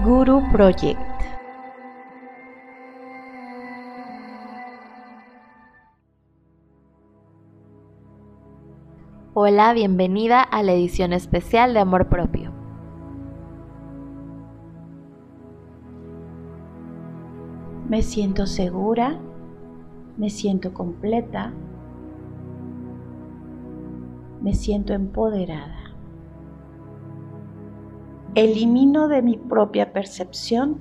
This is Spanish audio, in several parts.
Guru Project. Hola, bienvenida a la edición especial de Amor Propio. Me siento segura, me siento completa, me siento empoderada. Elimino de mi propia percepción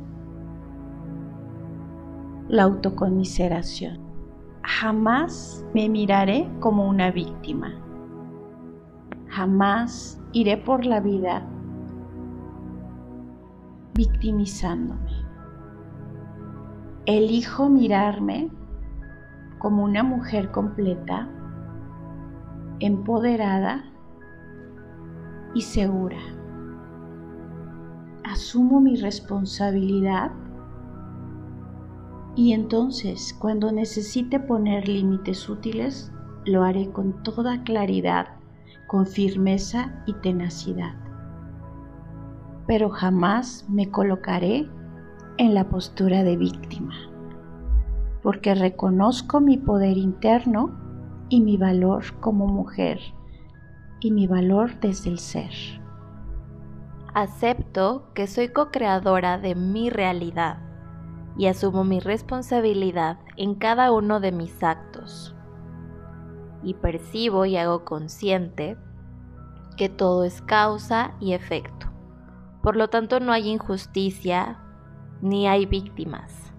la autoconmiseración. Jamás me miraré como una víctima. Jamás iré por la vida victimizándome. Elijo mirarme como una mujer completa, empoderada y segura asumo mi responsabilidad y entonces cuando necesite poner límites útiles, lo haré con toda claridad, con firmeza y tenacidad. Pero jamás me colocaré en la postura de víctima, porque reconozco mi poder interno y mi valor como mujer y mi valor desde el ser. Acepto que soy co-creadora de mi realidad y asumo mi responsabilidad en cada uno de mis actos. Y percibo y hago consciente que todo es causa y efecto. Por lo tanto no hay injusticia ni hay víctimas.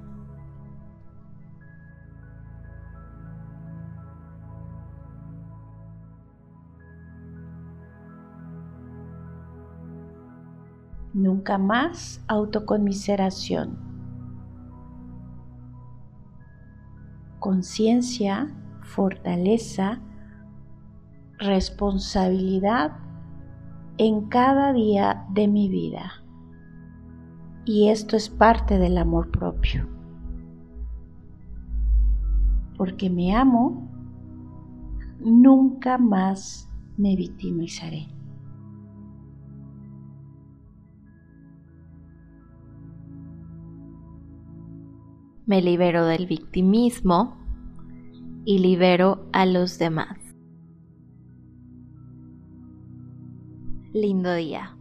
Nunca más autoconmiseración. Conciencia, fortaleza, responsabilidad en cada día de mi vida. Y esto es parte del amor propio. Porque me amo, nunca más me victimizaré. Me libero del victimismo y libero a los demás. Lindo día.